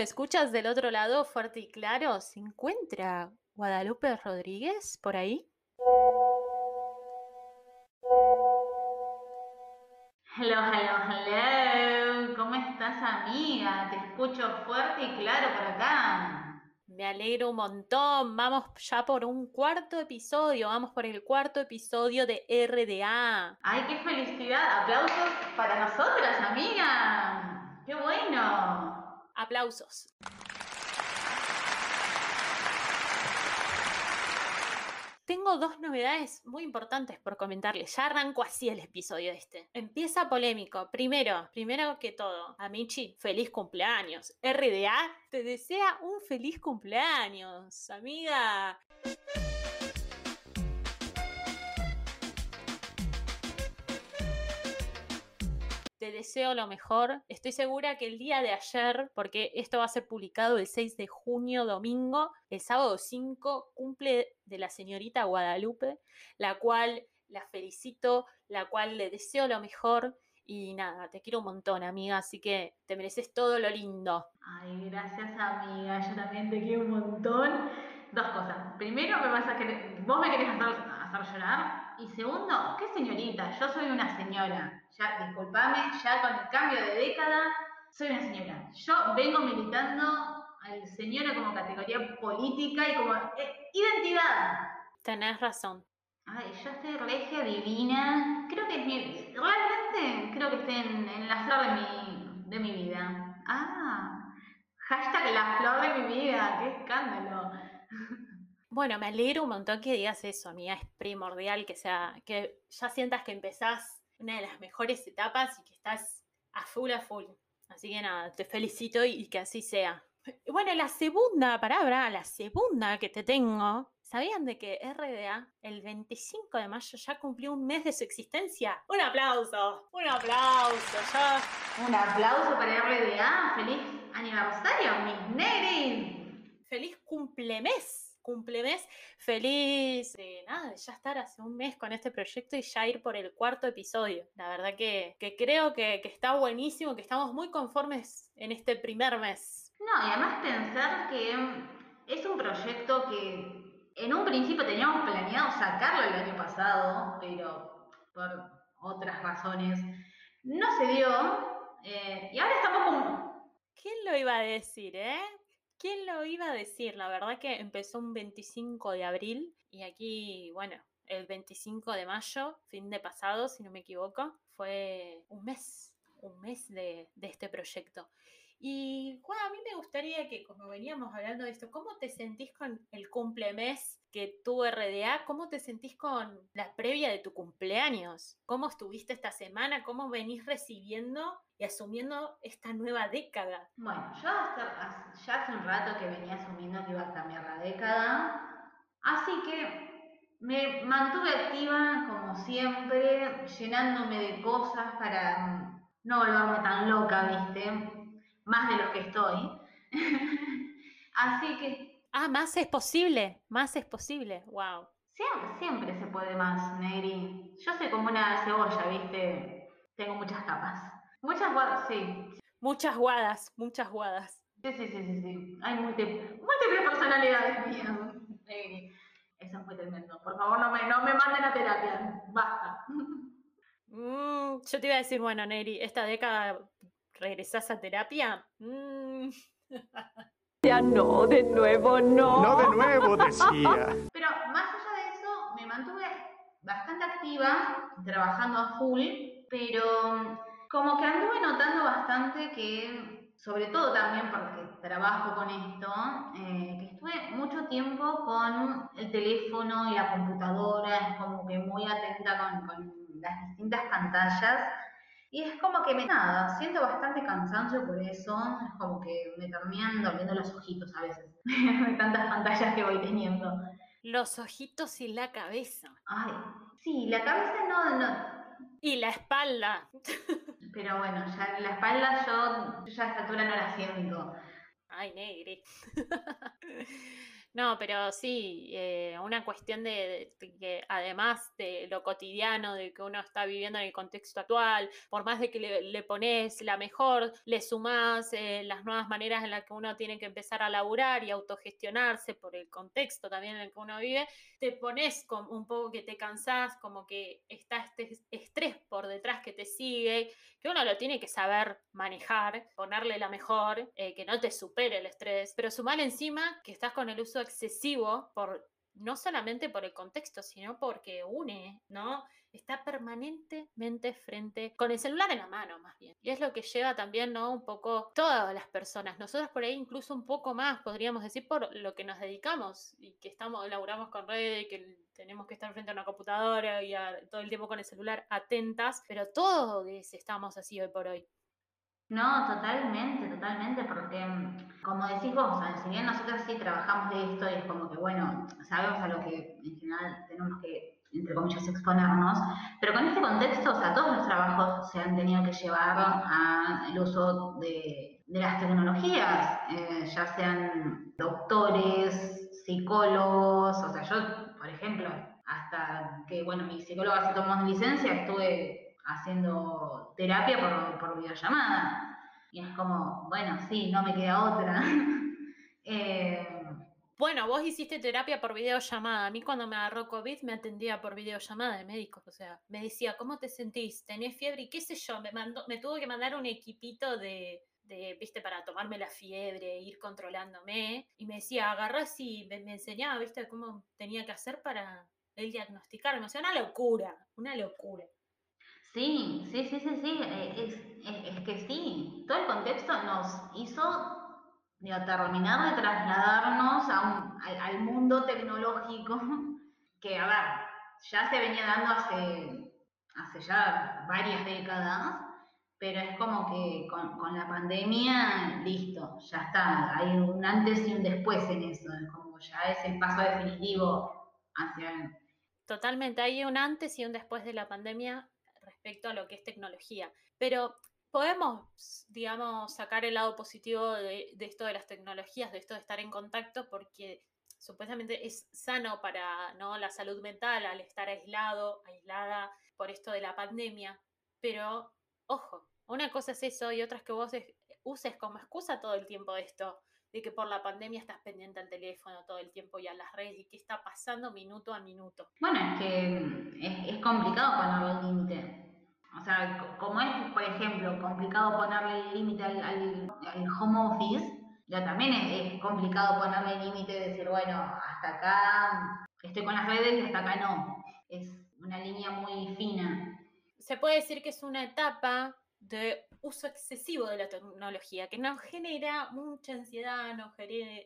¿me escuchas del otro lado fuerte y claro? ¿Se encuentra Guadalupe Rodríguez por ahí? Hello, hello, hello. ¿Cómo estás, amiga? Te escucho fuerte y claro por acá. Me alegro un montón. Vamos ya por un cuarto episodio. Vamos por el cuarto episodio de RDA. ¡Ay, qué felicidad! Aplausos para nosotras, amiga. ¡Qué bueno! Aplausos. Tengo dos novedades muy importantes por comentarles. Ya arranco así el episodio este. Empieza polémico. Primero, primero que todo, Amichi, feliz cumpleaños. RDA te desea un feliz cumpleaños, amiga. Deseo lo mejor. Estoy segura que el día de ayer, porque esto va a ser publicado el 6 de junio, domingo, el sábado 5, cumple de la señorita Guadalupe, la cual la felicito, la cual le deseo lo mejor. Y nada, te quiero un montón, amiga, así que te mereces todo lo lindo. Ay, gracias, amiga. Yo también te quiero un montón. Dos cosas. Primero, me vas a querer, vos me querés hacer, hacer llorar. Y segundo, ¿qué señorita? Yo soy una señora. Ya, discúlpame, ya con el cambio de década, soy una señora. Yo vengo militando al señora como categoría política y como eh, identidad. Tenés razón. Ay, yo estoy regia divina. Creo que es mi. Realmente creo que estoy en, en la flor de mi, de mi vida. Ah, hashtag la flor de mi vida. Qué escándalo. Bueno, me alegro un montón que digas eso, amiga. Es primordial que sea, que ya sientas que empezás una de las mejores etapas y que estás a full a full. Así que nada, te felicito y que así sea. Bueno, la segunda palabra, la segunda que te tengo, ¿sabían de que RDA el 25 de mayo ya cumplió un mes de su existencia? Un aplauso, un aplauso, ya. Un aplauso para RDA, feliz aniversario, mis negris. Feliz cumplemes cumplemes. Feliz de nada, ya estar hace un mes con este proyecto y ya ir por el cuarto episodio. La verdad que, que creo que, que, está buenísimo, que estamos muy conformes en este primer mes. No, y además pensar que es un proyecto que en un principio teníamos planeado sacarlo el año pasado, pero por otras razones no se dio. Eh, y ahora estamos como... ¿Quién lo iba a decir, eh? ¿Quién lo iba a decir? La verdad que empezó un 25 de abril y aquí, bueno, el 25 de mayo, fin de pasado, si no me equivoco, fue un mes, un mes de, de este proyecto. Y Juan, a mí me gustaría que, como veníamos hablando de esto, ¿cómo te sentís con el cumplemes que tuvo RDA? ¿Cómo te sentís con la previa de tu cumpleaños? ¿Cómo estuviste esta semana? ¿Cómo venís recibiendo y asumiendo esta nueva década? Bueno, yo hasta, ya hace un rato que venía asumiendo que iba a cambiar la década, así que me mantuve activa como siempre, llenándome de cosas para no volverme tan loca, ¿viste? Más de lo que estoy. Así que... Ah, más es posible, más es posible, wow. Siempre, siempre se puede más, Negri. Yo soy como una cebolla, ¿viste? Tengo muchas capas. Muchas guadas, sí. Muchas guadas, muchas guadas. Sí, sí, sí, sí, sí. Hay múltiples, múltiples personalidades mías, Negri. Eso fue tremendo. Por favor, no me, no me manden a terapia. Basta. Mm, yo te iba a decir, bueno, Negri, esta década ¿Regresás a terapia? Mm. Ya no, de nuevo no. No de nuevo, decía. Pero más allá de eso, me mantuve bastante activa, trabajando a full, pero como que anduve notando bastante que, sobre todo también porque trabajo con esto, eh, que estuve mucho tiempo con el teléfono y la computadora, como que muy atenta con, con las distintas pantallas y es como que me nada, siento bastante cansancio por eso, es como que me terminan doliendo los ojitos a veces, de tantas pantallas que voy teniendo. Los ojitos y la cabeza. Ay, sí, la cabeza no, no. Y la espalda. Pero bueno, ya la espalda yo, yo ya a esta altura no la siento. Ay, negri. No, pero sí, eh, una cuestión de, que además de lo cotidiano, de que uno está viviendo en el contexto actual, por más de que le, pones la mejor, le sumás eh, las nuevas maneras en las que uno tiene que empezar a laburar y autogestionarse por el contexto también en el que uno vive, te pones un poco que te cansás, como que está este estrés por detrás que te sigue, que uno lo tiene que saber manejar, ponerle la mejor, eh, que no te supere el estrés, pero sumar encima que estás con el uso excesivo por no solamente por el contexto, sino porque une, ¿no? Está permanentemente frente, con el celular en la mano más bien. Y es lo que lleva también, ¿no? Un poco todas las personas, nosotros por ahí incluso un poco más, podríamos decir, por lo que nos dedicamos y que estamos, laburamos con redes que tenemos que estar frente a una computadora y a- todo el tiempo con el celular atentas, pero todos estamos así hoy por hoy. No, totalmente, totalmente, porque mm, como decís vos, si bien nosotros sí trabajamos de esto y es como que, bueno, sabemos a lo que en general tenemos que, entre comillas, exponernos, pero con este contexto, o sea, todos los trabajos se han tenido que llevar al uso de, de las tecnologías, eh, ya sean doctores, psicólogos, o sea, yo, por ejemplo, hasta que, bueno, mi psicóloga se tomó licencia, estuve haciendo terapia por, por videollamada. Y es como, bueno, sí, no me queda otra. Eh, Bueno, vos hiciste terapia por videollamada. A mí cuando me agarró COVID me atendía por videollamada de médicos. O sea, me decía, ¿cómo te sentís? ¿Tenés fiebre? Y qué sé yo, me, mandó, me tuvo que mandar un equipito de, de, viste, para tomarme la fiebre, ir controlándome. Y me decía, agarrás y me, me enseñaba, viste, cómo tenía que hacer para él diagnosticarme. O sea, una locura, una locura. Sí, sí, sí, sí, sí, eh, es, que sí, todo el contexto nos hizo digo, terminar de trasladarnos al, mundo tecnológico que, a ver, ya se venía dando hace, hace ya varias décadas, pero es como que con, con la pandemia, listo, ya está, hay un antes y un después en eso, es como ya es el paso definitivo hacia Totalmente, hay un antes y un después de la pandemia respecto a lo que es tecnología. Pero podemos, digamos, sacar el lado positivo de, de esto de las tecnologías, de esto de estar en contacto, porque supuestamente es sano para ¿no? la salud mental al estar aislado, aislada por esto de la pandemia. Pero, ojo, una cosa es eso y otra es que vos es- uses como excusa todo el tiempo esto de que por la pandemia estás pendiente al teléfono todo el tiempo y a las redes y qué está pasando minuto a minuto. Bueno, es que es, es complicado ponerle un límite. O sea, co- como es, por ejemplo, complicado ponerle límite al, al- al home office, ya también es, complicado ponerle límite y decir, bueno, hasta acá estoy con las redes y hasta acá no. Es una línea muy fina. Se puede decir que es una etapa de uso excesivo de la tecnología, que nos genera mucha ansiedad, nos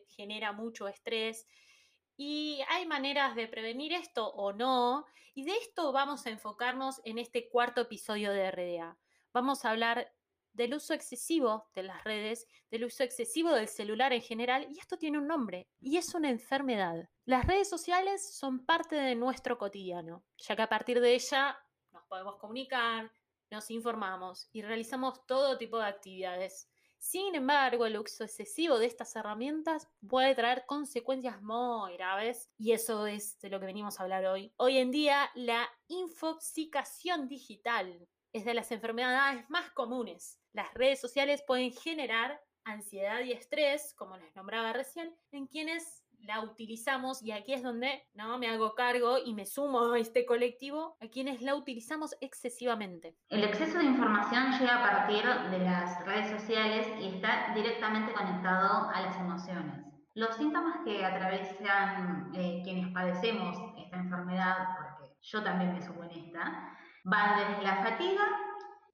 genera mucho estrés. Y hay maneras de prevenir esto o no. Y de esto vamos a enfocarnos en este cuarto episodio de RDA. Vamos a hablar del uso excesivo de las redes, del uso excesivo del celular en general, y esto tiene un nombre, y es una enfermedad. Las redes sociales son parte de nuestro cotidiano, ya que a partir de ella nos podemos comunicar, nos informamos y realizamos todo tipo de actividades. Sin embargo, el uso excesivo de estas herramientas puede traer consecuencias muy graves y eso es de lo que venimos a hablar hoy. Hoy en día, la infoxicación digital es de las enfermedades más comunes. Las redes sociales pueden generar ansiedad y estrés, como les nombraba recién, en quienes la utilizamos y aquí es donde no me hago cargo y me sumo a este colectivo a quienes la utilizamos excesivamente. El exceso de información llega a partir de las redes sociales y está directamente conectado a las emociones. Los síntomas que atraviesan eh, quienes padecemos esta enfermedad, porque yo también me subo en esta, van desde la fatiga,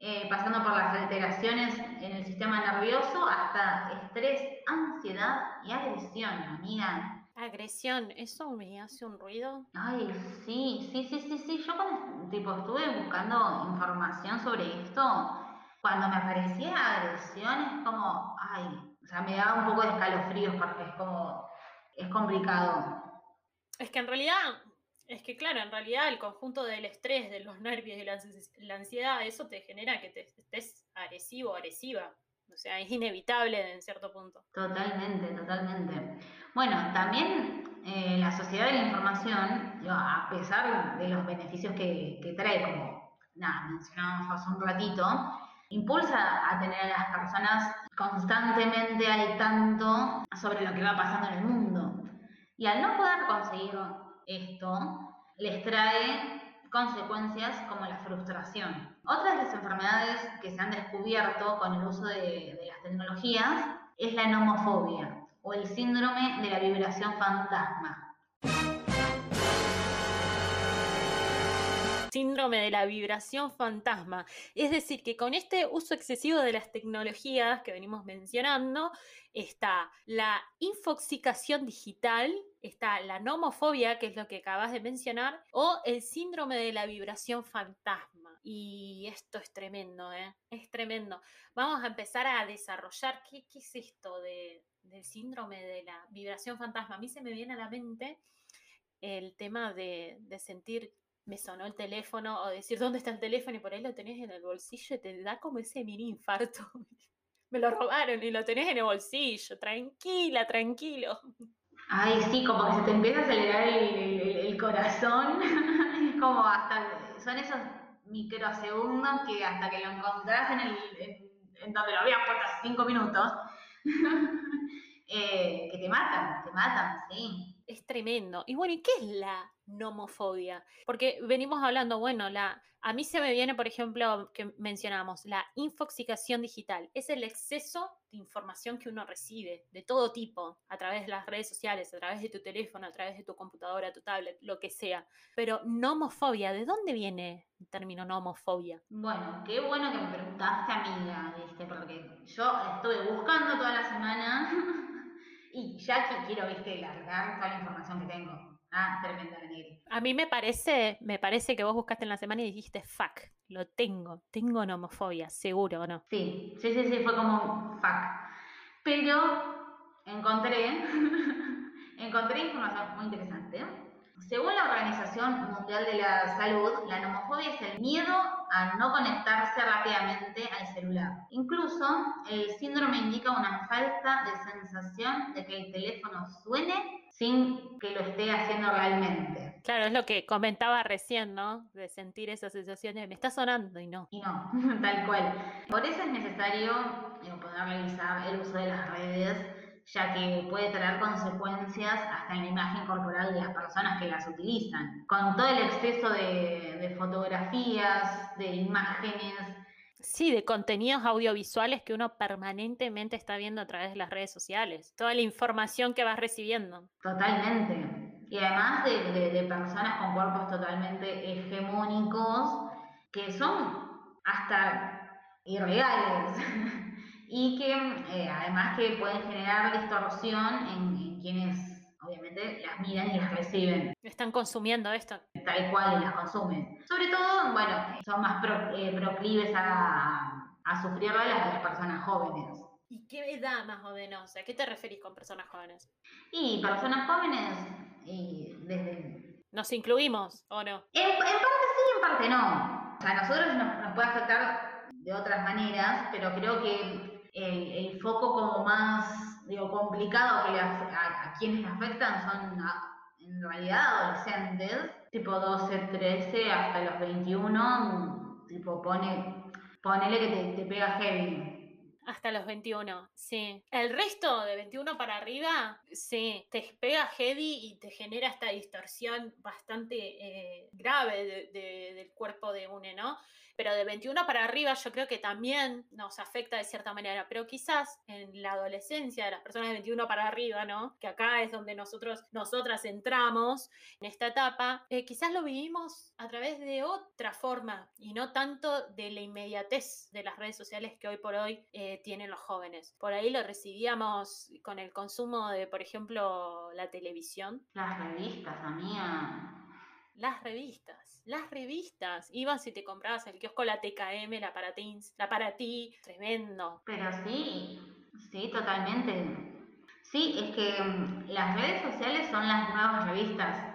eh, pasando por las alteraciones en el sistema nervioso, hasta estrés, ansiedad y agresión, amiga. Agresión, ¿eso me hace un ruido? Ay, sí, sí, sí, sí, sí. Yo cuando tipo, estuve buscando información sobre esto, cuando me aparecía agresión es como, ay, o sea, me daba un poco de escalofríos porque es como, es complicado. Es que en realidad, es que claro, en realidad el conjunto del estrés, de los nervios y la, ansi- la ansiedad, eso te genera que te estés agresivo, agresiva, O sea, es inevitable en cierto punto. Totalmente, totalmente. Bueno, también eh, la sociedad de la información, a pesar de los beneficios que, que trae, como nada, mencionábamos hace un ratito, impulsa a tener a las personas constantemente al tanto sobre lo que va pasando en el mundo. Y al no poder conseguir esto, les trae consecuencias como la frustración. Otras de las enfermedades que se han descubierto con el uso de, de las tecnologías es la nomofobia o el síndrome de la vibración fantasma. Síndrome de la vibración fantasma. Es decir, que con este uso excesivo de las tecnologías que venimos mencionando, está la infoxicación digital, está la nomofobia, que es lo que acabas de mencionar, o el síndrome de la vibración fantasma. Y esto es tremendo, ¿eh? Es tremendo. Vamos a empezar a desarrollar qué, es esto del síndrome de la vibración fantasma. A mí se me viene a la mente el tema de, de sentir me sonó el teléfono o decir dónde está el teléfono y por ahí lo tenés en el bolsillo y te da como ese mini infarto. me lo robaron y lo tenés en el bolsillo, tranquila, tranquilo. Ay, sí, como que se te empieza a acelerar el, corazón, es como hasta, son esos microsegundos que hasta que lo encontrás en, el, en, donde lo habías puesto hace cinco minutos, eh, que te matan, te matan, sí. Es tremendo. Y bueno, ¿y qué es la nomofobia. Porque venimos hablando, bueno, la, a mí se me viene, por ejemplo, que mencionamos, la infoxicación digital. Es el exceso de información que uno recibe de todo tipo, a través de las redes sociales, a través de tu teléfono, a través de tu computadora, tu tablet, lo que sea. Pero nomofobia, ¿de dónde viene el término nomofobia? Bueno, qué bueno que me preguntaste, amiga, ¿viste? Porque yo estuve buscando toda la semana y ya que quiero, viste, largar toda la información que tengo. Ah, tremenda A mí me parece, me parece que vos buscaste en la semana y dijiste, fuck, lo tengo, tengo nomofobia, seguro o no. Sí, sí, sí, sí, fue como fuck. Pero encontré, encontré información muy interesante. Según la Organización Mundial de la Salud, la nomofobia es el miedo a no conectarse rápidamente al celular. Incluso el síndrome indica una falta de sensación de que el teléfono suene sin que lo esté haciendo realmente. Claro, es lo que comentaba recién, ¿no? De sentir esa sensación de me está sonando y no. Y no, tal cual. Por eso es necesario poder revisar el uso de las redes, ya que puede traer consecuencias hasta en la imagen corporal de las personas que las utilizan. Con todo el exceso de, de fotografías, de imágenes, Sí, de contenidos audiovisuales que uno permanentemente está viendo a través de las redes sociales. Toda la información que vas recibiendo. Totalmente. Y además de, personas con cuerpos totalmente hegemónicos que son hasta irreales y que eh, además que pueden generar distorsión en quienes obviamente las miran y las reciben. Están consumiendo esto. Tal cual, y las consumen. Sobre todo, bueno, son más eh, proclives a, a sufrir las, las personas jóvenes. ¿Y qué edad más o menos? ¿A qué te referís con personas jóvenes? Y personas jóvenes, y desde... ¿Nos incluimos o no? En, parte sí, en parte no. O sea, a nosotros nos, puede afectar de otras maneras, pero creo que el, el foco como más digo, complicado que a, quienes le afectan son en realidad adolescentes, tipo 12, 13 hasta los 21, tipo pone, ponele que te, te pega heavy. Hasta los 21, sí. El resto de 21 para arriba, sí, te pega heavy y te genera esta distorsión bastante eh, grave del cuerpo de une, ¿no? pero de 21 para arriba yo creo que también nos afecta de cierta manera, pero quizás en la adolescencia de las personas de 21 para arriba, ¿no? Que acá es donde nosotros, nosotras entramos en esta etapa, eh, quizás lo vivimos a través de otra forma y no tanto de la inmediatez de las redes sociales que hoy por hoy eh, tienen los jóvenes. Por ahí lo recibíamos con el consumo de, por ejemplo, la televisión. Las revistas, amiga. Las revistas las revistas. Ibas y te comprabas el kiosco La TKM, la para teens, la para ti, tremendo. Pero sí, sí, totalmente. Sí, es que mm, las redes sociales son las nuevas revistas.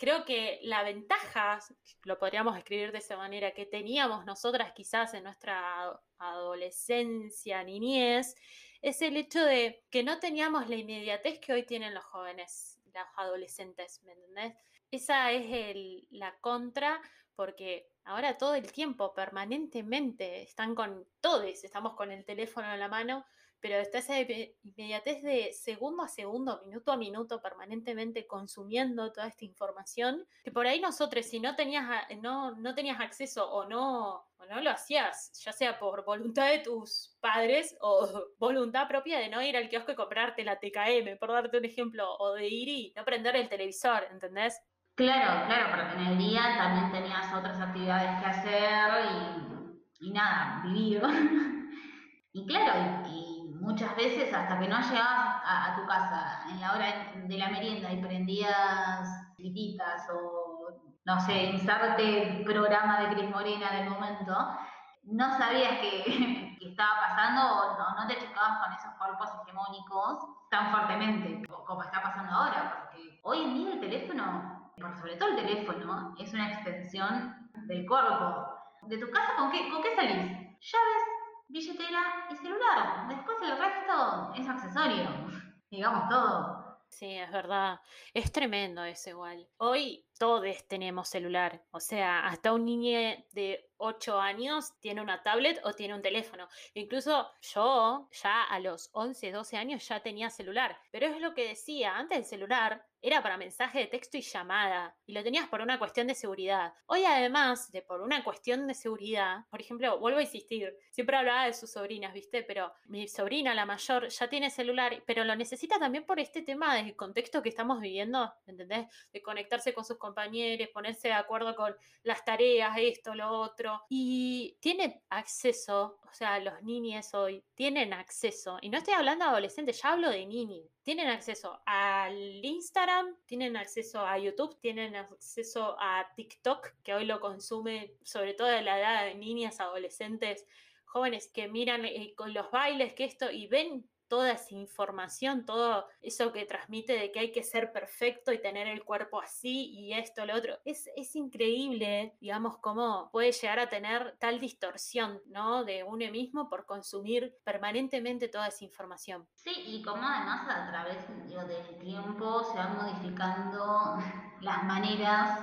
Creo que la ventaja, lo podríamos escribir de esa manera, que teníamos nosotras quizás en nuestra adolescencia, niñez, es el hecho de que no teníamos la inmediatez que hoy tienen los jóvenes, los adolescentes, ¿me entendés? Esa es la contra, porque ahora todo el tiempo, permanentemente, están con todos, estamos con el teléfono en la mano, pero está esa inmediatez de segundo a segundo, minuto a minuto, permanentemente consumiendo toda esta información, que por ahí nosotros, si no tenías, no, no tenías acceso o no, o no lo hacías, ya sea por voluntad de tus padres o voluntad propia de no ir al kiosco y comprarte la TKM, por darte un ejemplo, o de ir y no prender el televisor, ¿entendés? Claro, claro, porque en el día también tenías otras actividades que hacer y, y nada, vivir. y claro, y muchas veces hasta que no llegabas a, tu casa en la hora de la merienda y prendías grititas o, no sé, inserte programa de Cris Morena del momento, no sabías qué estaba pasando o no, te chocabas con esos cuerpos hegemónicos tan fuertemente como está pasando ahora, porque hoy en día el teléfono, por sobre todo el teléfono, es una extensión del cuerpo. ¿De tu casa con qué, con qué salís? Llaves, billetera y celular. Después el resto es accesorio, digamos todo. Sí, es verdad. Es tremendo eso igual. Hoy todos tenemos celular. O sea, hasta un niño de 8 años tiene una tablet o tiene un teléfono. Incluso yo ya a los 11, 12 años ya tenía celular. Pero es lo que decía, antes del celular era para mensaje de texto y llamada, y lo tenías por una cuestión de seguridad. Hoy además de por una cuestión de seguridad, por ejemplo, vuelvo a insistir, siempre hablaba de sus sobrinas, ¿viste? Pero mi sobrina, la mayor, ya tiene celular, pero lo necesita también por este tema del contexto que estamos viviendo, ¿entendés? De conectarse con sus compañeros, ponerse de acuerdo con las tareas, esto, lo otro, y tiene acceso, o sea, los niños hoy tienen acceso, y no estoy hablando de adolescentes, ya hablo de niños, tienen acceso al Instagram, tienen acceso a YouTube, tienen acceso a TikTok, que hoy lo consume sobre todo de la edad de niñas, adolescentes, jóvenes que miran eh, con los bailes que esto y ven toda esa información, todo eso que transmite de que hay que ser perfecto y tener el cuerpo así y esto, lo otro. Es, es increíble, digamos, cómo puede llegar a tener tal distorsión, ¿no? De uno mismo por consumir permanentemente toda esa información. Sí, y como además a través del tiempo se van modificando las maneras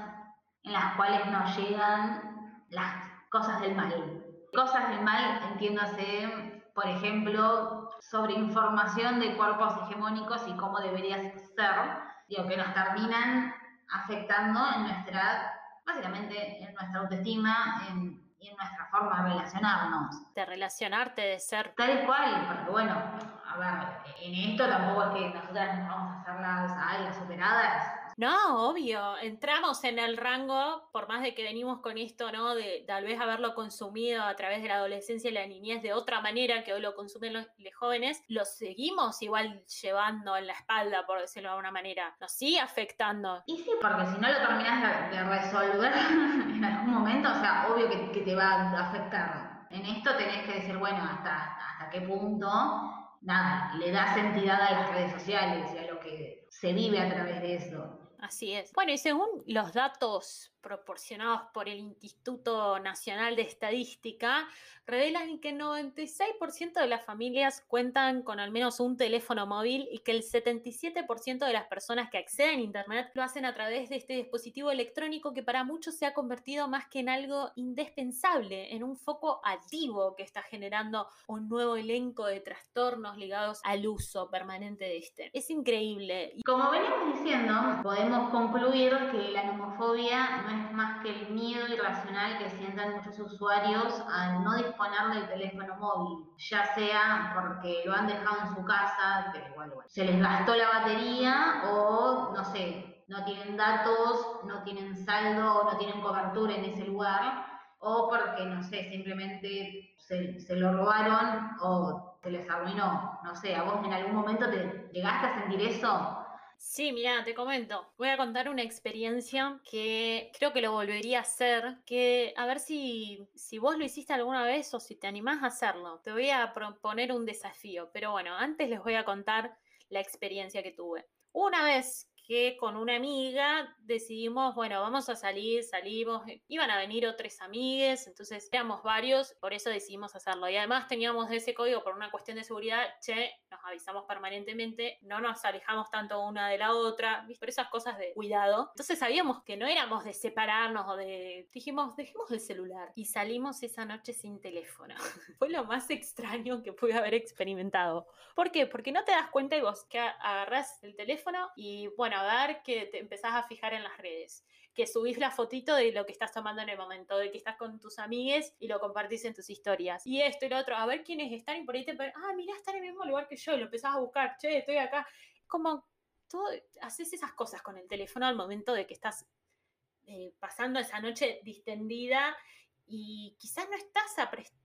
en las cuales nos llegan las cosas del mal. Cosas del mal, entiéndase por ejemplo, sobre información de cuerpos hegemónicos y cómo deberías ser, digo, que nos terminan afectando en nuestra, básicamente, en nuestra autoestima y en nuestra forma de relacionarnos. De relacionarte, de ser. Tal cual, porque bueno, a ver, en esto tampoco es que nosotras nos vamos a hacer las, ay, las operadas, no, obvio, entramos en el rango, por más de que venimos con esto, ¿no? De tal vez haberlo consumido a través de la adolescencia y la niñez de otra manera que hoy lo consumen los, jóvenes, lo seguimos igual llevando en la espalda, por decirlo de alguna manera. Nos sigue afectando. Y sí, porque si no lo terminas de, resolver en algún momento, o sea, obvio que, te va a afectar. En esto tenés que decir, bueno, hasta, hasta qué punto, nada, le das entidad a las redes sociales y a lo que se vive a través de eso. Así es. Bueno, y según los datos proporcionados por el Instituto Nacional de Estadística revelan que el 96% de las familias cuentan con al menos un teléfono móvil y que el 77% de las personas que acceden a Internet lo hacen a través de este dispositivo electrónico que para muchos se ha convertido más que en algo indispensable, en un foco activo que está generando un nuevo elenco de trastornos ligados al uso permanente de este. Es increíble. Como venimos diciendo, podemos concluir que la nomofobia no es más que el miedo irracional que sientan muchos usuarios al no disponer del teléfono móvil, ya sea porque lo han dejado en su casa, pero igual, se les gastó la batería o no sé, no tienen datos, no tienen saldo, no tienen cobertura en ese lugar, o porque, no sé, simplemente se, se lo robaron o se les arruinó. No sé, ¿a vos en algún momento te llegaste a sentir eso? Sí, mira, te comento. Voy a contar una experiencia que creo que lo volvería a hacer, que a ver si, si vos lo hiciste alguna vez o si te animás a hacerlo. Te voy a proponer un desafío, pero bueno, antes les voy a contar la experiencia que tuve. Una vez que con una amiga decidimos, bueno, vamos a salir, salimos, eh, iban a venir otras amigues, entonces éramos varios, por eso decidimos hacerlo. Y además teníamos ese código por una cuestión de seguridad, che, nos avisamos permanentemente, no nos alejamos tanto una de la otra, por esas cosas de cuidado. Entonces sabíamos que no éramos de separarnos o de... Dijimos, dejemos el celular. Y salimos esa noche sin teléfono. Fue lo más extraño que pude haber experimentado. ¿Por qué? Porque no te das cuenta y vos que agarrás el teléfono y bueno, ver que te empezás a fijar en las redes, que subís la fotito de lo que estás tomando en el momento, de que estás con tus amigues y lo compartís en tus historias. Y esto y lo otro, a ver quiénes están y por ahí te ah, mira, está en el mismo lugar que yo y lo empezás a buscar, che, estoy acá. Como todo, haces esas cosas con el teléfono al momento de que estás eh, pasando esa noche distendida y quizás no estás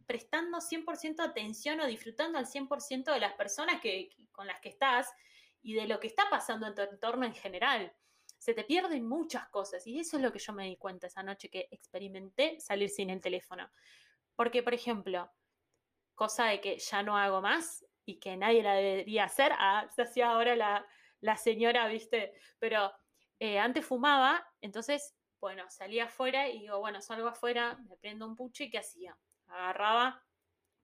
prestando 100% atención o disfrutando al 100% de las personas que, con las que estás y de lo que está pasando en tu entorno en general. Se te pierden muchas cosas y eso es lo que yo me di cuenta esa noche que experimenté salir sin el teléfono. Porque, por ejemplo, cosa de que ya no hago más y que nadie la debería hacer, ah, se hacía ahora la, la señora, viste, pero eh, antes fumaba, entonces, bueno, salía afuera y digo, bueno, salgo afuera, me prendo un pucho y ¿qué hacía? Agarraba,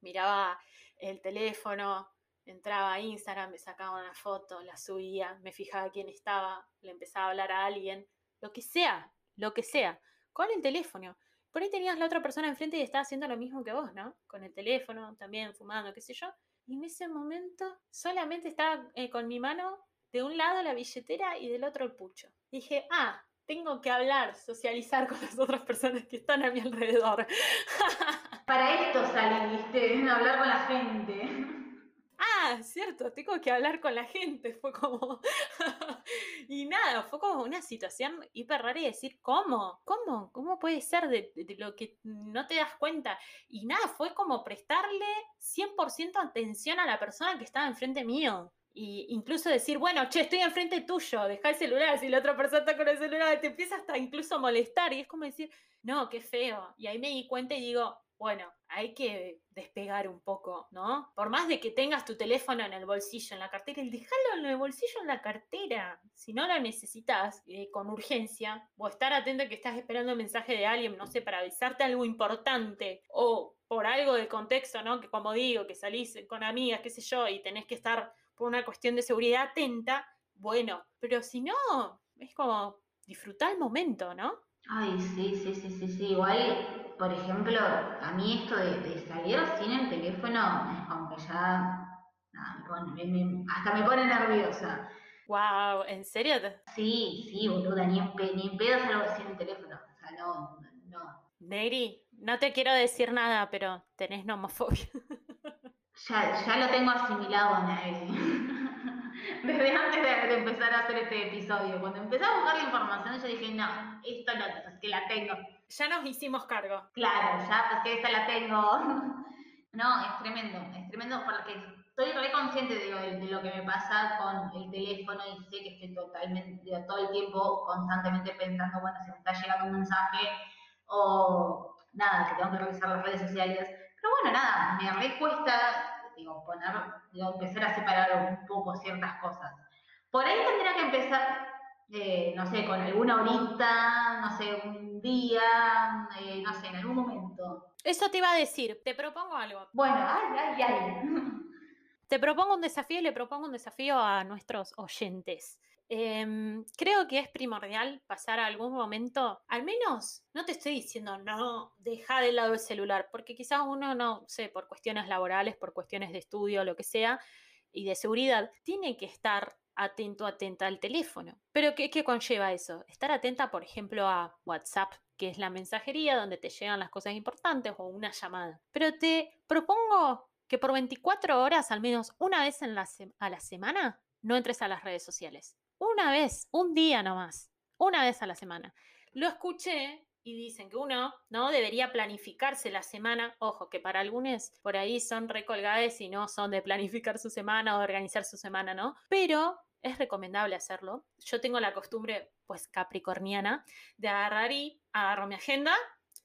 miraba el teléfono, entraba a Instagram, me sacaba una foto, la subía, me fijaba quién estaba, le empezaba a hablar a alguien, lo que sea, lo que sea, con el teléfono. Por ahí tenías la otra persona enfrente y estaba haciendo lo mismo que vos, ¿no? Con el teléfono, también fumando, qué sé yo. Y en ese momento solamente estaba eh, con mi mano de un lado la billetera y del otro el pucho. Dije, ah, tengo que hablar, socializar con las otras personas que están a mi alrededor. Para esto salí, viste, hablar con la gente. Cierto, tengo que hablar con la gente. Fue como. y nada, fue como una situación hiper rara y decir, ¿cómo? ¿Cómo? ¿Cómo puede ser de, lo que no te das cuenta? Y nada, fue como prestarle 100% atención a la persona que estaba enfrente mío. Y incluso decir, bueno, che, estoy enfrente tuyo, deja el celular, si la otra persona está con el celular, te empieza hasta incluso a molestar. Y es como decir, no, qué feo. Y ahí me di cuenta y digo, bueno, hay que despegar un poco, ¿no? Por más de que tengas tu teléfono en el bolsillo, en la cartera, el dejarlo en el bolsillo, en la cartera. Si no lo necesitas eh, con urgencia, o estar atento a que estás esperando un mensaje de alguien, no sé, para avisarte algo importante, o por algo de contexto, ¿no? Que como digo, que salís con amigas, qué sé yo, y tenés que estar por una cuestión de seguridad atenta, bueno, pero si no, es como disfrutar el momento, ¿no? Ay, sí, sí, sí, sí, sí. Igual, por ejemplo, a mí esto de, salir sin el teléfono es como que ya. hasta me pone nerviosa. Wow, ¿en serio? Sí, sí, boluda, ni en, ni en pedo salgo sin el teléfono. O sea, no, no. Neri, no te quiero decir nada, pero tenés nomofobia. Ya, ya lo tengo asimilado, Neri. Desde antes de, empezar a hacer este episodio. Cuando empecé a buscar la información, yo dije, no, esto no, es que la tengo. Ya nos hicimos cargo. Claro, ya, pues que esta la tengo. no, es tremendo, es tremendo porque estoy re consciente de lo, que me pasa con el teléfono y sé que estoy totalmente, todo el tiempo, constantemente pensando, bueno, si me está llegando un mensaje o nada, que tengo que revisar las redes sociales. Pero bueno, nada, me recuesta digo, poner, digo, empezar a separar un poco ciertas cosas. Por ahí tendría que empezar, eh, no sé, con alguna horita, no sé, un día, eh, no sé, en algún momento. Eso te iba a decir, te propongo algo. Bueno, ay, ay, ay. Te propongo un desafío y le propongo un desafío a nuestros oyentes. Em, creo que es primordial pasar algún momento, al menos, no te estoy diciendo, no, deja de lado el celular, porque quizás uno no sé, por cuestiones laborales, por cuestiones de estudio, lo que sea, y de seguridad, tiene que estar atento, atenta al teléfono. Pero ¿qué, ¿qué, conlleva eso? Estar atenta, por ejemplo, a WhatsApp, que es la mensajería donde te llegan las cosas importantes o una llamada. Pero te propongo que por 24 horas, al menos una vez en la a la semana, no entres a las redes sociales una vez, un día nomás, una vez a la semana. Lo escuché y dicen que uno no debería planificarse la semana. Ojo, que para algunos por ahí son recolgadas y no son de planificar su semana o de organizar su semana, ¿no? Pero es recomendable hacerlo. Yo tengo la costumbre, pues capricorniana, de agarrar y agarro mi agenda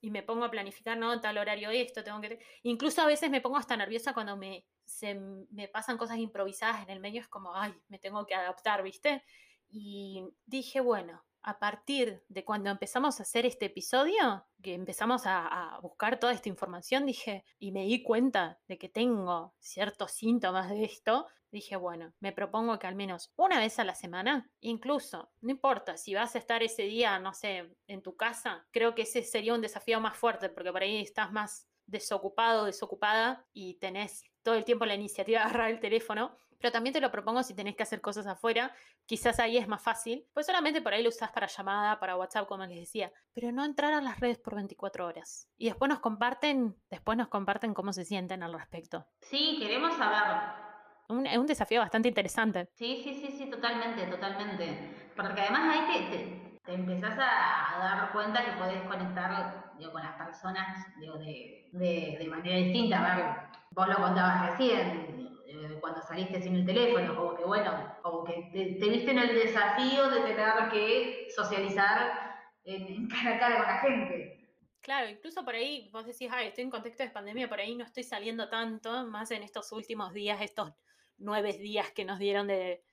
y me pongo a planificar, ¿no? Tal horario esto, tengo que... Incluso a veces me pongo hasta nerviosa cuando me, se, me pasan cosas improvisadas en el medio, es como, ay, me tengo que adaptar, ¿viste? Y dije, bueno, a partir de cuando empezamos a hacer este episodio, que empezamos a, a, buscar toda esta información, dije, y me di cuenta de que tengo ciertos síntomas de esto, dije, bueno, me propongo que al menos una vez a la semana, incluso, no importa si vas a estar ese día, no sé, en tu casa, creo que ese sería un desafío más fuerte, porque por ahí estás más desocupado, desocupada y tenés todo el tiempo la iniciativa de agarrar el teléfono, pero también te lo propongo si tenés que hacer cosas afuera, quizás ahí es más fácil, pues solamente por ahí lo usás para llamada, para WhatsApp, como les decía, pero no entrar a las redes por 24 horas. Y después nos comparten, después nos comparten cómo se sienten al respecto. Sí, queremos saber. Un, es un desafío bastante interesante. Sí, sí, sí, sí, totalmente, totalmente. Porque además ahí te, te, te empezás a, dar cuenta que podés conectar con las personas de, manera distinta. A ver, vos lo contabas recién, eh, cuando saliste sin el teléfono, como que bueno, como que te, te viste en el desafío de tener que socializar en, cara a cara con la gente. Claro, incluso por ahí vos decís, ay, estoy en contexto de pandemia, por ahí no estoy saliendo tanto, más en estos últimos días, estos nueve días que nos dieron de,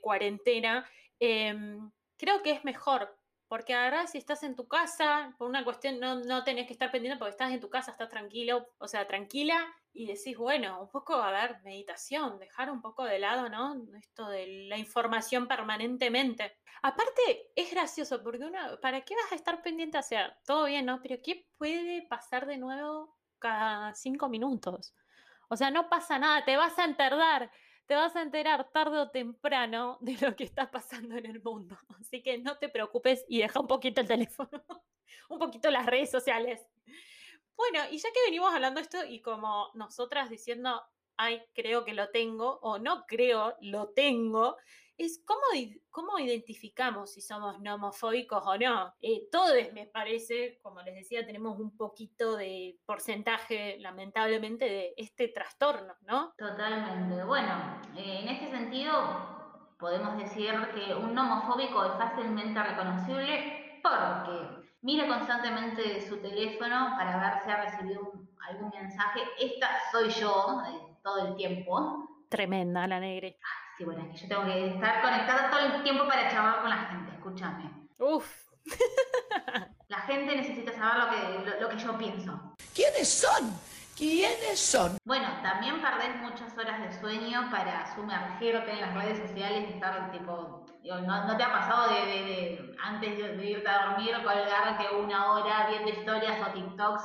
cuarentena. Eh, creo que es mejor porque ahora si estás en tu casa, por una cuestión no, no tenés que estar pendiente porque estás en tu casa, estás tranquilo, o sea, tranquila y decís, bueno, un poco, a ver, meditación, dejar un poco de lado, ¿no? Esto de la información permanentemente. Aparte, es gracioso porque uno, ¿para qué vas a estar pendiente? O sea, todo bien, ¿no? Pero ¿qué puede pasar de nuevo cada cinco minutos? O sea, no pasa nada, te vas a enterrar te vas a enterar tarde o temprano de lo que está pasando en el mundo. Así que no te preocupes y deja un poquito el teléfono, un poquito las redes sociales. Bueno, y ya que venimos hablando esto y como nosotras diciendo, ay, creo que lo tengo o no creo, lo tengo, es cómo, cómo identificamos si somos no homofóbicos o no. Eh, todos, me parece, como les decía, tenemos un poquito de porcentaje, lamentablemente, de este trastorno, ¿no? Totalmente. Bueno, eh, en este sentido, podemos decir que un homofóbico es fácilmente reconocible porque mira constantemente su teléfono para ver si ha recibido un, algún mensaje. Esta soy yo eh, todo el tiempo. Tremenda la negre. Sí, bueno, es que yo tengo que estar conectada todo el tiempo para charlar con la gente, escúchame. Uf. la gente necesita saber lo que, lo, lo, que yo pienso. ¿Quiénes son? ¿Quiénes son? Bueno, también perdés muchas horas de sueño para sumergirte en las redes sociales y estar tipo. Digo, ¿no, ¿no, te ha pasado de, de, de antes de, irte a dormir colgarte una hora viendo historias o TikToks?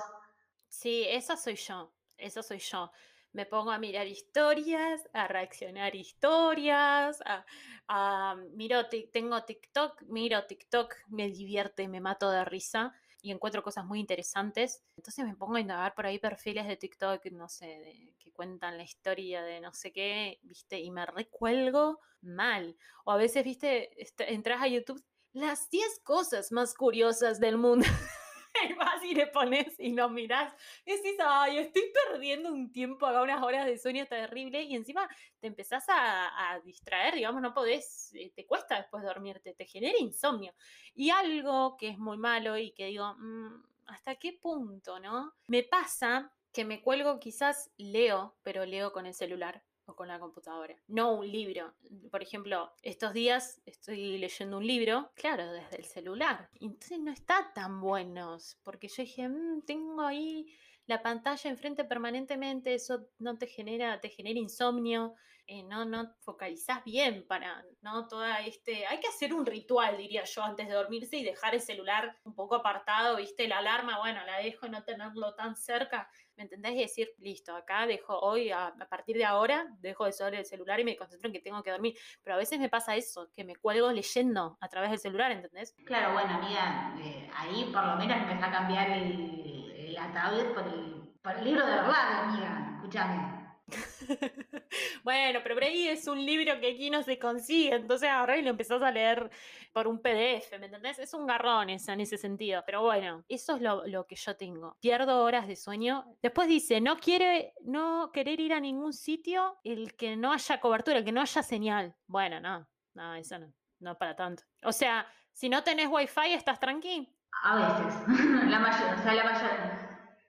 Sí, esa soy yo. Eso soy yo me pongo a mirar historias, a reaccionar historias, a, a miro, tengo TikTok, miro TikTok, me divierte, me mato de risa y encuentro cosas muy interesantes. Entonces me pongo a indagar por ahí perfiles de TikTok, no sé, de, que cuentan la historia de no sé qué, viste, y me recuelgo mal. O a veces, viste, entras a YouTube, las 10 cosas más curiosas del mundo. y vas y le pones y lo mirás y decís, ay, estoy perdiendo un tiempo acá, unas horas de sueño terrible y encima te empezás a, a distraer, digamos, no podés, eh, te cuesta después dormirte, te genera insomnio. Y algo que es muy malo y que digo, mmm, ¿hasta qué punto, no? Me pasa que me cuelgo, quizás leo, pero leo con el celular con la computadora, no un libro. Por ejemplo, estos días estoy leyendo un libro, claro, desde el celular. Entonces no está tan bueno, porque yo dije, mmm, tengo ahí la pantalla enfrente permanentemente, eso no te genera, te genera insomnio, eh, no, no focalizás bien para, ¿no? Toda este, hay que hacer un ritual, diría yo, antes de dormirse y dejar el celular un poco apartado, viste, la alarma, bueno, la dejo no tenerlo tan cerca, ¿me entendés? Y decir, listo, acá dejo hoy, a, partir de ahora, dejo de usar el celular y me concentro en que tengo que dormir, pero a veces me pasa eso, que me cuelgo leyendo a través del celular, ¿entendés? Claro, bueno, amiga, eh, ahí por lo menos empezó a cambiar el, la tablet por el, por el libro de verdad, amiga, escúchame. bueno, pero ahí es un libro que aquí no se consigue, entonces ahora y lo empezás a leer por un PDF, ¿me entendés? Es un garrón en ese sentido. Pero bueno, eso es lo, lo, que yo tengo. Pierdo horas de sueño. Después dice, no quiere, no querer ir a ningún sitio el que no haya cobertura, el que no haya señal. Bueno, no, no, eso no, no para tanto. O sea, si no tenés wifi, ¿estás tranqui? A veces, la mayor, o sea, la mayor.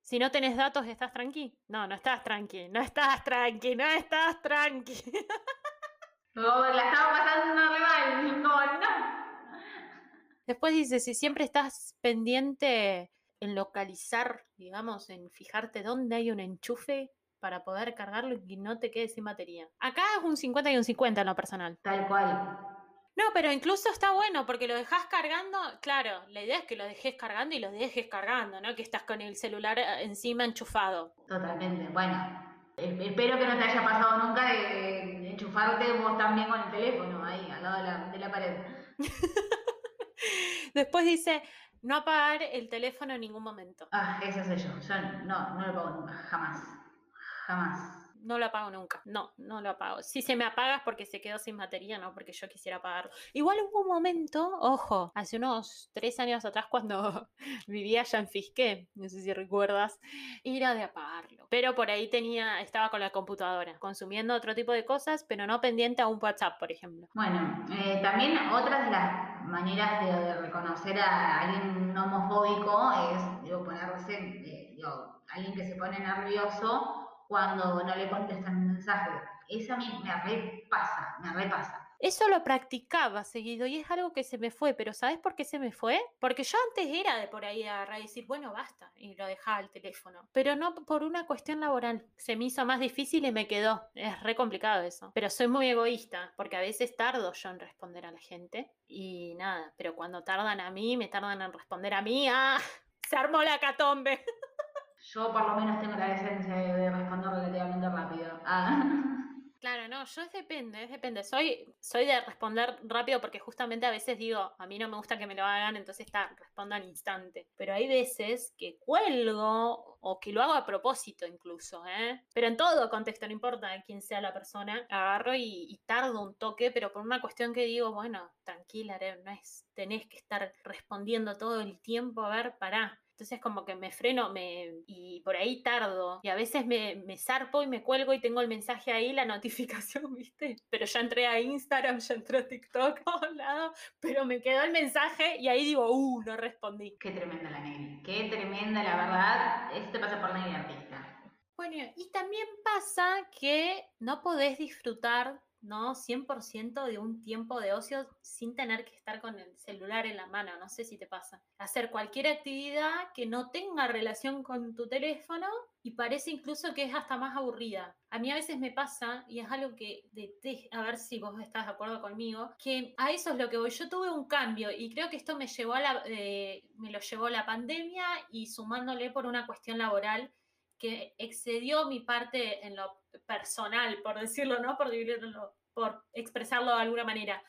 Si no tenés datos, ¿estás tranqui? No, no estás tranqui, no estás tranqui, no estás tranqui. Como la estaba pasando re mal, no. Después dice, si siempre estás pendiente en localizar, digamos, en fijarte dónde hay un enchufe para poder cargarlo y que no te quede sin batería. Acá es un 50 y un 50 en lo personal. Tal cual. No, pero incluso está bueno porque lo dejas cargando. Claro, la idea es que lo dejes cargando y lo dejes cargando, ¿no? Que estás con el celular eh, encima enchufado. Totalmente. Bueno, es- espero que no te haya pasado nunca de, enchufarte vos también con el teléfono ahí, al lado de la, de la pared. Después dice, no apagar el teléfono en ningún momento. Ah, ese soy yo. Yo no, no lo pago nunca, jamás. Jamás. No lo apago nunca. No, no lo apago. Si se me apaga es porque se quedó sin batería, no porque yo quisiera apagarlo. Igual hubo un momento, ojo, hace unos tres años atrás cuando vivía allá en Fisqué, no sé si recuerdas, era de apagarlo. Pero por ahí tenía, estaba con la computadora, consumiendo otro tipo de cosas, pero no pendiente a un WhatsApp, por ejemplo. Bueno, eh, también otras de las maneras de, reconocer a alguien homofóbico es, digo, ponerse, eh, digo, alguien que se pone nervioso cuando no le contestan un mensaje. Eso a mí me repasa, me repasa. Eso lo practicaba seguido y es algo que se me fue, pero ¿sabes por qué se me fue? Porque yo antes era de por ahí agarrar y decir, bueno, basta, y lo dejaba el teléfono. Pero no por una cuestión laboral. Se me hizo más difícil y me quedó. Es re complicado eso. Pero soy muy egoísta, porque a veces tardo yo en responder a la gente. Y nada, pero cuando tardan a mí, me tardan en responder a mí, ¡ah! Se armó la catombe. Yo por lo menos tengo la decencia de, de responder relativamente rápido. Ah. Claro, no, yo es depende, es depende. Soy, soy de responder rápido porque justamente a veces digo, a mí no me gusta que me lo hagan, entonces está, respondo al instante. Pero hay veces que cuelgo o que lo hago a propósito incluso, ¿eh? Pero en todo contexto, no importa quién sea la persona, agarro y, y tardo un toque, pero por una cuestión que digo, bueno, tranquila, no es, tenés que estar respondiendo todo el tiempo, a ver, pará. Entonces como que me freno me, y por ahí tardo. Y a veces me, me zarpo y me cuelgo y tengo el mensaje ahí, la notificación, ¿viste? Pero ya entré a Instagram, ya entré a TikTok, a todos lados, pero me quedó el mensaje y ahí digo, uh, no respondí. Qué tremenda la Nelly. Qué tremenda, la verdad. Esto te pasa por Nelly artista. Bueno, y también pasa que no podés disfrutar, ¿no? 100% de un tiempo de ocio sin tener que estar con el celular en la mano, no sé si te pasa. Hacer cualquier actividad que no tenga relación con tu teléfono y parece incluso que es hasta más aburrida. A mí a veces me pasa, y es algo que detesto, a ver si vos estás de acuerdo conmigo, que a eso es lo que voy. Yo tuve un cambio y creo que esto me, llevó a la, eh, me lo llevó la pandemia y sumándole por una cuestión laboral que excedió mi parte en lo personal, por decirlo, ¿no? Por, por expresarlo de alguna manera.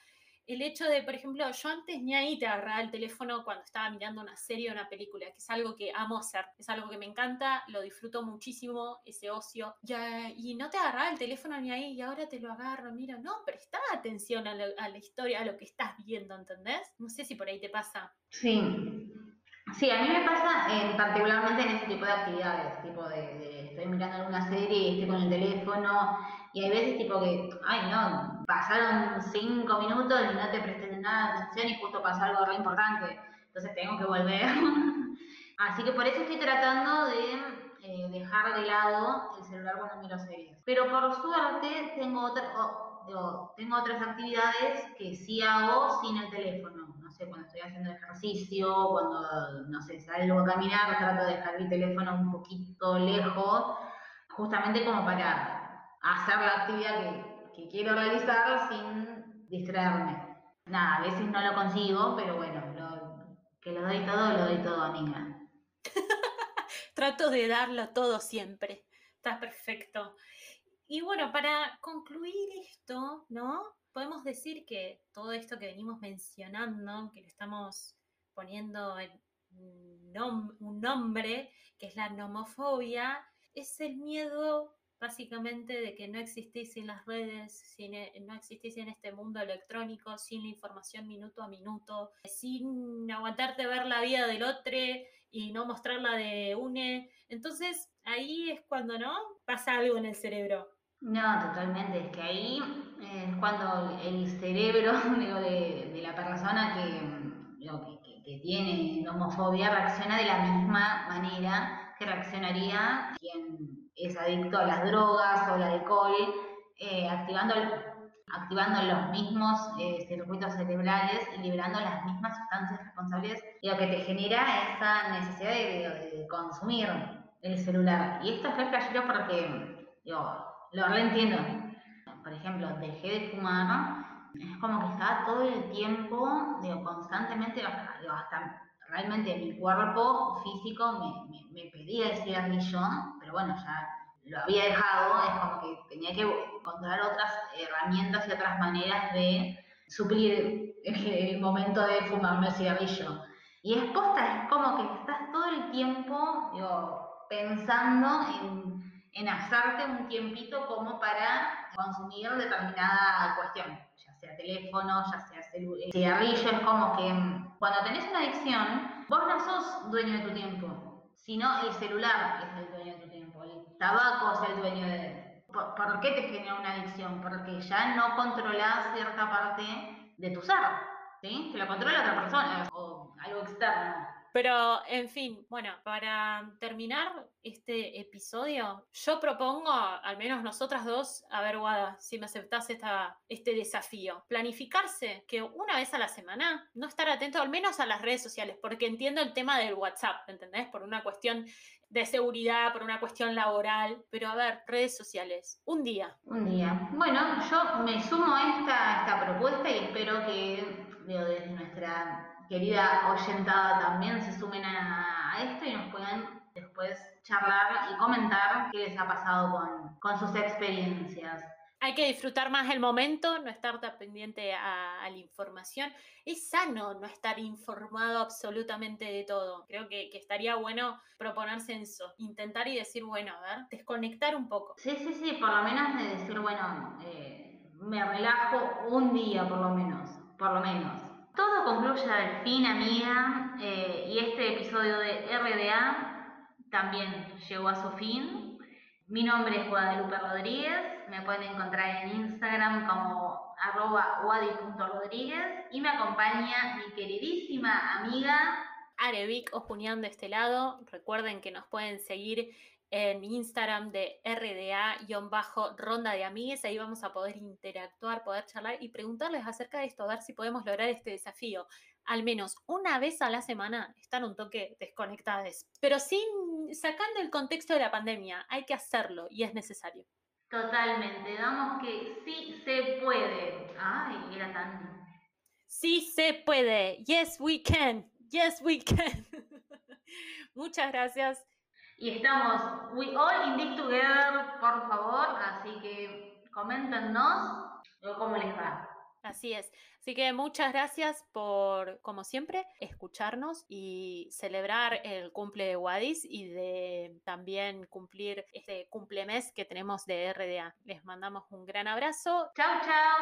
El hecho de, por ejemplo, yo antes ni ahí te agarraba el teléfono cuando estaba mirando una serie o una película, que es algo que amo hacer, es algo que me encanta, lo disfruto muchísimo, ese ocio, ya, y no te agarraba el teléfono ni ahí, y ahora te lo agarro, mira, no, presta atención a, lo- a la historia, a lo que estás viendo, ¿entendés? No sé si por ahí te pasa. Sí. Sí, a mí me pasa eh, particularmente en ese tipo de actividades, tipo de, de estoy mirando alguna serie y estoy con el teléfono y hay veces tipo que, ay no, pasaron cinco minutos y no te presté nada de atención y justo pasó algo re importante, entonces tengo que volver. Así que por eso estoy tratando de eh, dejar de lado el celular cuando miro series. Pero por suerte tengo, otra, tengo otras actividades que sí hago sin el teléfono. No sé, cuando estoy haciendo ejercicio, cuando, no sé, salgo a caminar, trato de dejar el teléfono un poquito lejos, justamente como para hacer la actividad que, quiero realizar sin distraerme. Nada, a veces no lo consigo, pero bueno, que lo doy todo, lo doy todo, amiga. Trato de darlo todo siempre. Está perfecto. Y bueno, para concluir esto, ¿no? Podemos decir que todo esto que venimos mencionando, que le estamos poniendo en un nombre, que es la nomofobia, es el miedo básicamente de que no existís sin las redes, sin, e- no existís en este mundo electrónico, sin la información minuto a minuto, sin aguantarte ver la vida del otro y no mostrarla de une. Entonces ahí es cuando no pasa algo en el cerebro. No, totalmente. Es que ahí eh, es cuando el cerebro digo, de, de la persona que, digo, que, tiene homofobia reacciona de la misma manera que reaccionaría quien es adicto a las drogas o al alcohol, eh, activando activando los mismos eh, circuitos cerebrales y liberando las mismas sustancias responsables y lo que te genera esa necesidad de, de consumir el celular. Y esto es re porque, digo, lo reentiendo. Por ejemplo, dejé de fumar, es como que estaba todo el tiempo, digo, constantemente, hasta realmente mi cuerpo físico me, pedía el cigarrillo, pero bueno, ya lo había dejado, es como que tenía que encontrar otras herramientas y otras maneras de suplir el momento de fumarme el cigarrillo. Y es posta, es como que estás todo el tiempo pensando en, en hacerte un tiempito como para consumir determinada cuestión, ya sea teléfono, ya sea cigarrillo, es como que cuando tenés una adicción, vos no sos dueño de tu tiempo, sino el celular es el dueño de tu tiempo, el tabaco es el dueño de... ¿Por, ¿Por, qué te genera una adicción? Porque ya no controlás cierta parte de tu ser, ¿sí? Que lo controla otra persona o algo externo. Pero, en fin, bueno, para terminar este episodio, yo propongo, al menos nosotras dos, a ver, Guada, si me aceptás esta, este desafío, planificarse que una vez a la semana, no estar atento al menos a las redes sociales, porque entiendo el tema del WhatsApp, ¿entendés? Por una cuestión de seguridad, por una cuestión laboral, pero a ver, redes sociales, un día. Un día. Bueno, yo me sumo a esta, esta propuesta y espero que, veo desde nuestra querida oyentada también se sumen a, a, esto y nos puedan después charlar y comentar qué les ha pasado con, con sus experiencias. Hay que disfrutar más el momento, no estar tan pendiente a, a, la información. Es sano no estar informado absolutamente de todo. Creo que, que, estaría bueno proponerse eso, intentar y decir, bueno, a ver, desconectar un poco. Sí, sí, sí, por lo menos de decir, bueno, eh, me relajo un día por lo menos, por lo menos. Todo concluye al fin, amiga, eh, y este episodio de RDA también llegó a su fin. Mi nombre es Guadalupe Rodríguez, me pueden encontrar en Instagram como arroba y me acompaña mi queridísima amiga Arevic Ojuñán de este lado. Recuerden que nos pueden seguir en Instagram de RDA-ronda de amigues. Ahí vamos a poder interactuar, poder charlar y preguntarles acerca de esto, a ver si podemos lograr este desafío. Al menos una vez a la semana estar un toque desconectadas, pero sin sacando el contexto de la pandemia. Hay que hacerlo y es necesario. Totalmente, damos que sí se puede. Ay, era tan. Sí se puede. Yes, we can. Yes, we can. Muchas gracias y estamos, we all in this together, por favor, así que coméntenos cómo les va. Así es. Así que muchas gracias por, como siempre, escucharnos y celebrar el cumple de Wadis y de también cumplir este cumplemes que tenemos de RDA. Les mandamos un gran abrazo. Chao, chao.